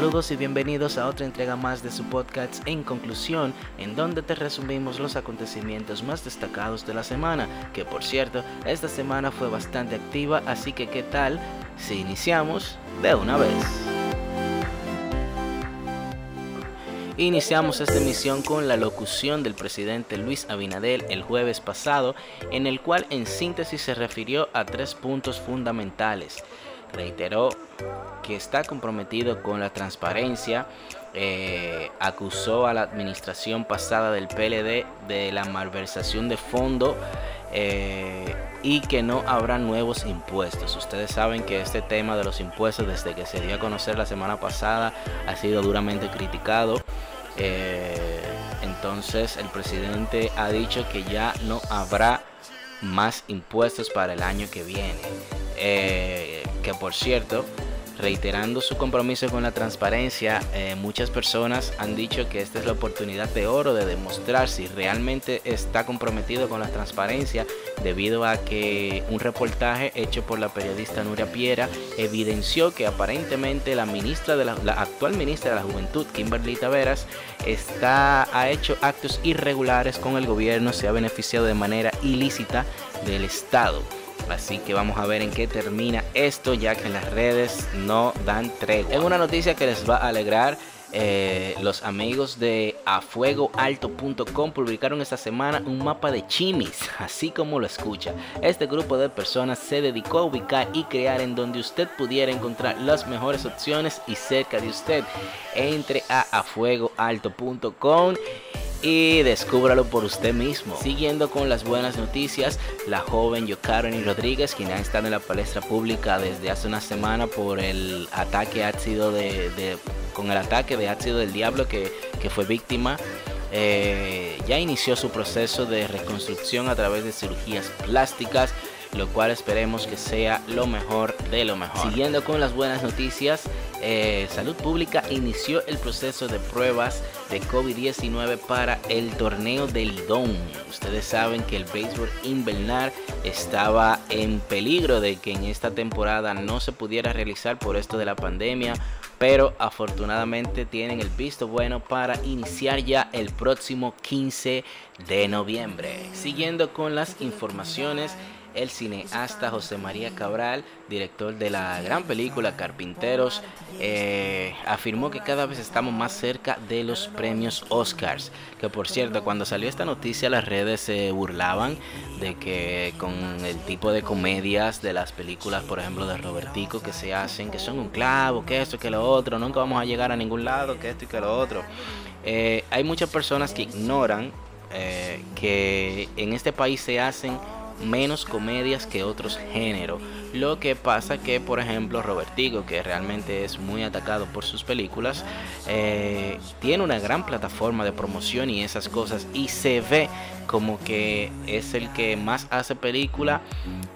Saludos y bienvenidos a otra entrega más de su podcast En Conclusión, en donde te resumimos los acontecimientos más destacados de la semana, que por cierto, esta semana fue bastante activa, así que ¿qué tal si iniciamos de una vez? Iniciamos esta emisión con la locución del presidente Luis Abinadel el jueves pasado, en el cual en síntesis se refirió a tres puntos fundamentales. Reiteró que está comprometido con la transparencia, eh, acusó a la administración pasada del PLD de la malversación de fondo eh, y que no habrá nuevos impuestos. Ustedes saben que este tema de los impuestos desde que se dio a conocer la semana pasada ha sido duramente criticado. Eh, entonces el presidente ha dicho que ya no habrá más impuestos para el año que viene. Que por cierto, reiterando su compromiso con la transparencia, eh, muchas personas han dicho que esta es la oportunidad de oro de demostrar si realmente está comprometido con la transparencia, debido a que un reportaje hecho por la periodista Nuria Piera evidenció que aparentemente la ministra de la, actual ministra de la Juventud, Kimberly Taveras, está, ha hecho actos irregulares con el gobierno, se ha beneficiado de manera ilícita del Estado. Así que vamos a ver en qué termina esto, ya que las redes no dan tregua. Es una noticia que les va a alegrar. Eh, los amigos de afuegoalto.com publicaron esta semana un mapa de chimis, así como lo escucha. Este grupo de personas se dedicó a ubicar y crear en donde usted pudiera encontrar las mejores opciones y cerca de usted. Entre a afuegoalto.com y descúbralo por usted mismo. Siguiendo con las buenas noticias, la joven Yokaroni Rodríguez, quien ha estado en la palestra pública desde hace una semana por el ataque ácido de, con el ataque de ácido del diablo que, fue víctima. Eh, ya inició su proceso de reconstrucción a través de cirugías plásticas lo cual esperemos que sea lo mejor de lo mejor. Siguiendo con las buenas noticias, eh, Salud Pública inició el proceso de pruebas de COVID-19 para el torneo del Lidón. Ustedes saben que el béisbol invernal estaba en peligro de que en esta temporada no se pudiera realizar por esto de la pandemia, pero afortunadamente tienen el visto bueno para iniciar ya el próximo 15 de noviembre. Siguiendo con las informaciones, el cineasta José María Cabral, director de la gran película Carpinteros, eh, afirmó que cada vez estamos más cerca de los premios Oscars. Que por cierto, cuando salió esta noticia las redes se burlaban de que con el tipo de comedias de las películas, por ejemplo, de Robertico que se hacen, que son un clavo, que esto, que lo otro, nunca vamos a llegar a ningún lado, que esto y que lo otro. Eh, hay muchas personas que ignoran eh, que en este país se hacen menos comedias que otros géneros. Lo que pasa que, por ejemplo, Robertigo, que realmente es muy atacado por sus películas, eh, tiene una gran plataforma de promoción y esas cosas y se ve como que es el que más hace película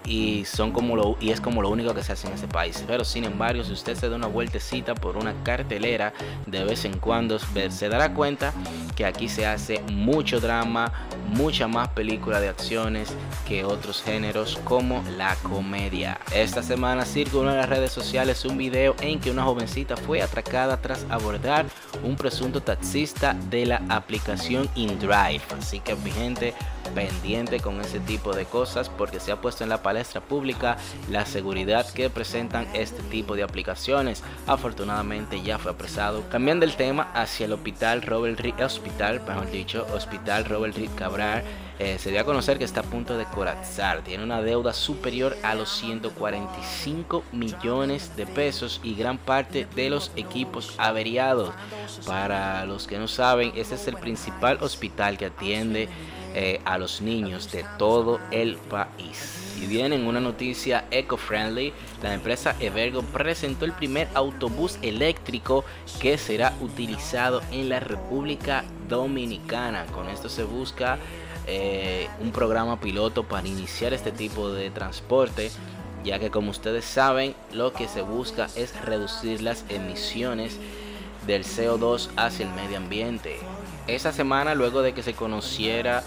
y son como lo y es como lo único que se hace en ese país. Pero sin embargo, si usted se da una vueltecita por una cartelera de vez en cuando, se dará cuenta que aquí se hace mucho drama, mucha más película de acciones que otros géneros como la comedia. Esta semana circuló en las redes sociales un video en que una jovencita fue atracada tras abordar un presunto taxista de la aplicación InDrive. Así que mi gente pendiente con ese tipo de cosas porque se ha puesto en la palestra pública la seguridad que presentan este tipo de aplicaciones. Afortunadamente ya fue apresado. Cambiando el tema hacia el hospital Robert Reed, hospital, mejor dicho, hospital Robert Reed Cabral eh, se dio a conocer que está a punto de colapsar. Tiene una deuda superior a los 145 millones de pesos y gran parte de los equipos averiados. Para los que no saben, este es el principal hospital que atiende eh, a los niños de todo el país. Y viene una noticia eco-friendly, la empresa Evergo presentó el primer autobús eléctrico que será utilizado en la República Dominicana. Con esto se busca eh, un programa piloto para iniciar este tipo de transporte, ya que como ustedes saben, lo que se busca es reducir las emisiones del CO2 hacia el medio ambiente. Esa semana, luego de que se conociera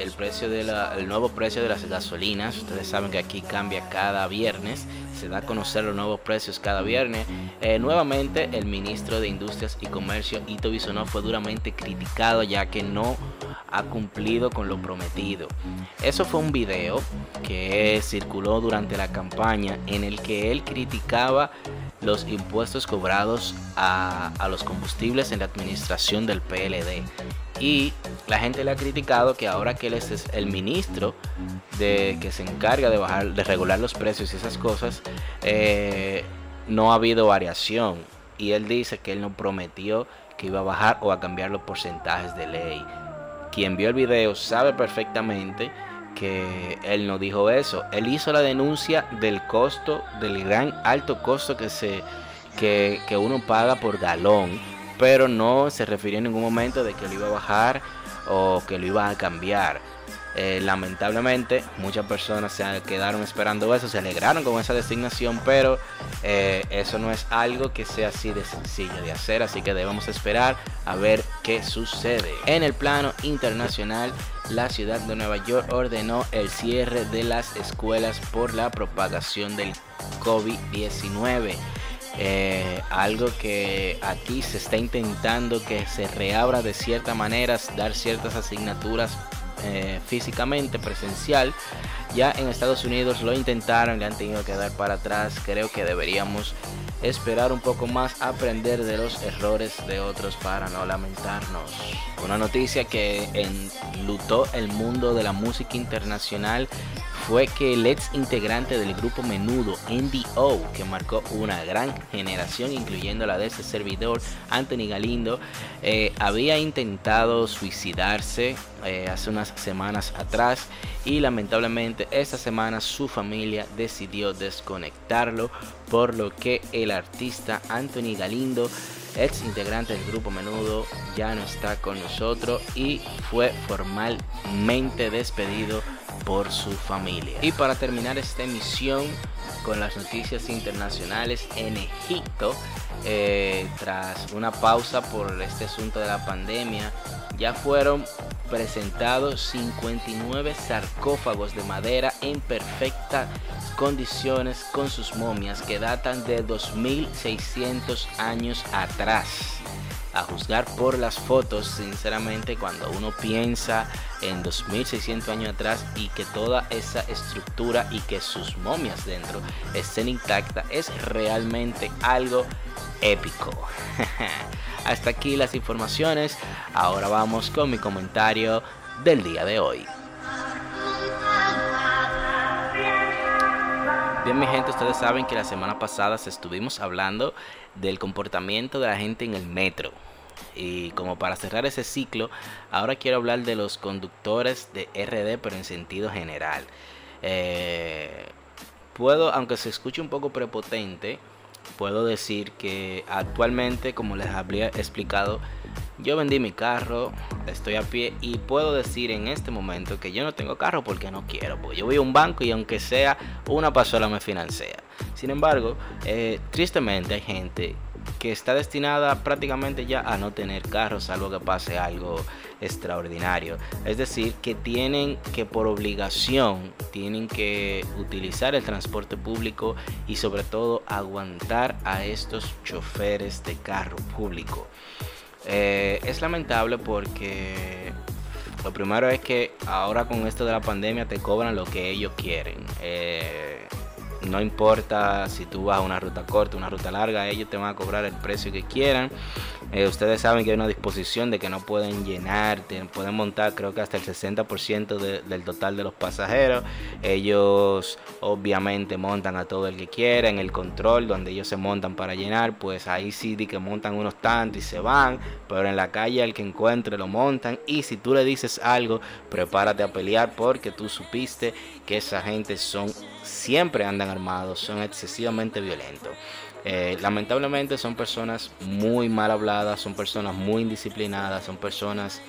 el nuevo precio de las gasolinas. Ustedes saben que aquí cambia cada viernes, se da a conocer los nuevos precios cada viernes. Eh, nuevamente, el ministro de Industrias y Comercio, Ito Bisonó, fue duramente criticado ya que no ha cumplido con lo prometido. Eso fue un video que circuló durante la campaña en el que él criticaba los impuestos cobrados a, a los combustibles en la administración del PLD. Y la gente le ha criticado que ahora que él es el ministro de que se encarga de bajar, de regular los precios y esas cosas, eh, no ha habido variación. Y él dice que él no prometió que iba a bajar o a cambiar los porcentajes de ley. Quien vio el video sabe perfectamente que él no dijo eso. Él hizo la denuncia del costo, del gran alto costo que se que, que uno paga por galón pero no se refirió en ningún momento de que lo iba a bajar o que lo iba a cambiar. Eh, lamentablemente muchas personas se quedaron esperando eso, se alegraron con esa designación, pero eh, eso no es algo que sea así de sencillo de hacer, así que debemos esperar a ver qué sucede. En el plano internacional, la ciudad de Nueva York ordenó el cierre de las escuelas por la propagación del COVID-19. Eh, algo que aquí se está intentando que se reabra de cierta manera, dar ciertas asignaturas eh, físicamente, presencial. Ya en Estados Unidos lo intentaron, le han tenido que dar para atrás. Creo que deberíamos esperar un poco más, aprender de los errores de otros para no lamentarnos. Una noticia que enlutó el mundo de la música internacional fue que el ex integrante del grupo Menudo, NDO, que marcó una gran generación, incluyendo la de ese servidor, Anthony Galindo, eh, había intentado suicidarse eh, hace unas semanas atrás y lamentablemente esta semana su familia decidió desconectarlo, por lo que el artista Anthony Galindo ex integrante del grupo Menudo, ya no está con nosotros y fue formalmente despedido por su familia. Y para terminar esta emisión con las noticias internacionales en Egipto, eh, tras una pausa por este asunto de la pandemia, ya fueron presentados 59 sarcófagos de madera en perfectas condiciones con sus momias que datan de 2600 años atrás. A juzgar por las fotos, sinceramente, cuando uno piensa en 2600 años atrás y que toda esa estructura y que sus momias dentro estén intactas, es realmente algo épico. Hasta aquí las informaciones. Ahora vamos con mi comentario del día de hoy. Bien, mi gente, ustedes saben que la semana pasada estuvimos hablando del comportamiento de la gente en el metro. Y como para cerrar ese ciclo, ahora quiero hablar de los conductores de RD, pero en sentido general. Eh, puedo, aunque se escuche un poco prepotente, puedo decir que actualmente, como les había explicado, yo vendí mi carro, estoy a pie y puedo decir en este momento que yo no tengo carro porque no quiero, porque yo voy a un banco y aunque sea una pasola me financia. Sin embargo, eh, tristemente hay gente que está destinada prácticamente ya a no tener carro salvo que pase algo extraordinario. Es decir, que tienen que por obligación, tienen que utilizar el transporte público y sobre todo aguantar a estos choferes de carro público. Eh, es lamentable porque lo primero es que ahora con esto de la pandemia te cobran lo que ellos quieren. Eh, no importa si tú vas a una ruta corta, una ruta larga, ellos te van a cobrar el precio que quieran. Eh, ustedes saben que hay una disposición de que no pueden llenar, pueden montar creo que hasta el 60% del total de los pasajeros. Ellos obviamente montan a todo el que quiera en el control donde ellos se montan para llenar, pues ahí sí que montan unos tantos y se van, pero en la calle el que encuentre lo montan y si tú le dices algo, prepárate a pelear porque tú supiste que esa gente son siempre andan armados, son excesivamente violentos. Eh, lamentablemente son personas muy mal habladas, son personas muy indisciplinadas, son personas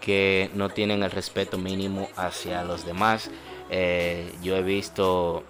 que no tienen el respeto mínimo hacia los demás. Eh, yo he visto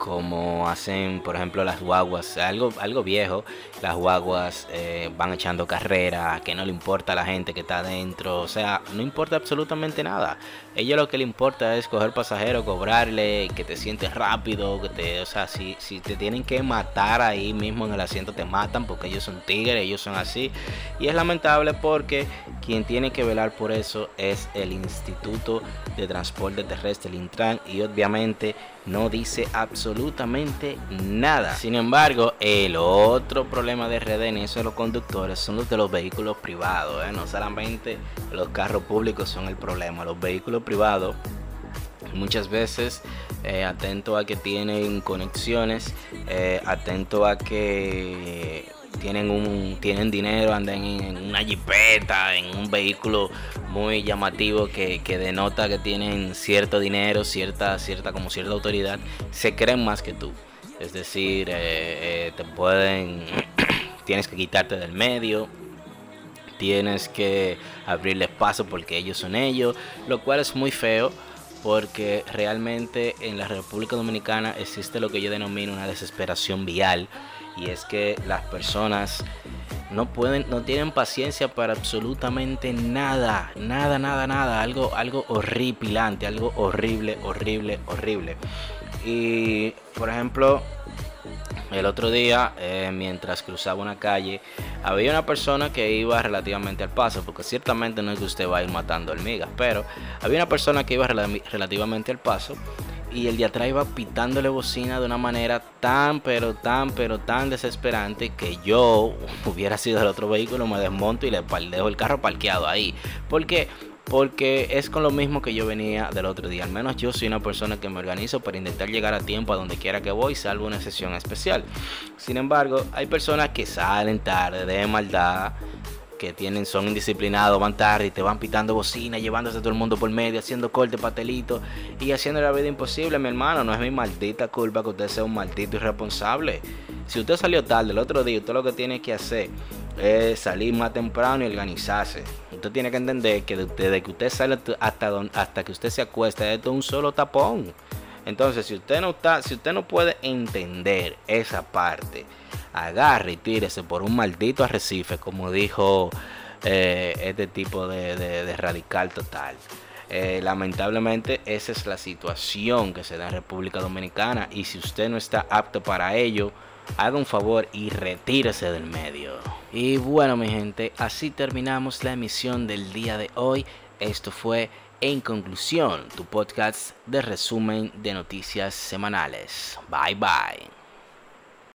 como hacen por ejemplo las guaguas, algo, algo viejo, las guaguas eh, van echando carrera, que no le importa a la gente que está adentro, o sea, no importa absolutamente nada. Ellos lo que le importa es coger pasajero, cobrarle, que te sientes rápido, que te, o sea, si, si te tienen que matar ahí mismo en el asiento te matan porque ellos son tigres, ellos son así. Y es lamentable porque quien tiene que velar por eso es el Instituto de Transporte Terrestre, el Intran, y obviamente no dice absolutamente nada. Sin embargo, el otro problema de RD eso de los conductores son los de los vehículos privados. ¿eh? No solamente los carros públicos son el problema, los vehículos privados muchas veces eh, atento a que tienen conexiones, eh, atento a que tienen un tienen dinero, andan en, una jipeta, en un vehículo muy llamativo que, denota que tienen cierto dinero, cierta, cierta, como cierta autoridad, se creen más que tú. Es decir, eh, eh, te pueden, tienes que quitarte del medio, tienes que abrirles paso porque ellos son ellos, lo cual es muy feo porque realmente en la República Dominicana existe lo que yo denomino una desesperación vial y es que las personas no pueden, no tienen paciencia para absolutamente nada, nada, nada, nada, algo, algo horripilante, algo horrible, horrible, horrible. Y por ejemplo, el otro día, eh, mientras cruzaba una calle, había una persona que iba relativamente al paso, porque ciertamente no es que usted va a ir matando hormigas, pero había una persona que iba relativamente al paso y el de atrás iba pitándole bocina de una manera tan, pero tan, pero tan desesperante que yo hubiera sido el otro vehículo, me desmonto y le dejo el carro parqueado ahí. Porque porque es con lo mismo que yo venía del otro día. Al menos yo soy una persona que me organizo para intentar llegar a tiempo a donde quiera que voy, salvo una sesión especial. Sin embargo, hay personas que salen tarde de maldad que tienen, son indisciplinados, van tarde y te van pitando bocina, llevándose a todo el mundo por medio, haciendo corte, patelito y haciendo la vida imposible, mi hermano. No es mi maldita culpa que usted sea un maldito irresponsable. Si usted salió tarde el otro día, usted lo que tiene que hacer es salir más temprano y organizarse. Usted tiene que entender que desde que usted sale hasta, hasta que usted se acuesta, esto es un solo tapón. Entonces, si usted no está, si usted no puede entender esa parte, agarre y tírese por un maldito arrecife, como dijo eh, este tipo de, radical total. Eh, lamentablemente esa es la situación que se da en República Dominicana y si usted no está apto para ello, haga un favor y retírese del medio. Y bueno mi gente, así terminamos la emisión del día de hoy. Esto fue En Conclusión, tu podcast de resumen de noticias semanales. Bye bye.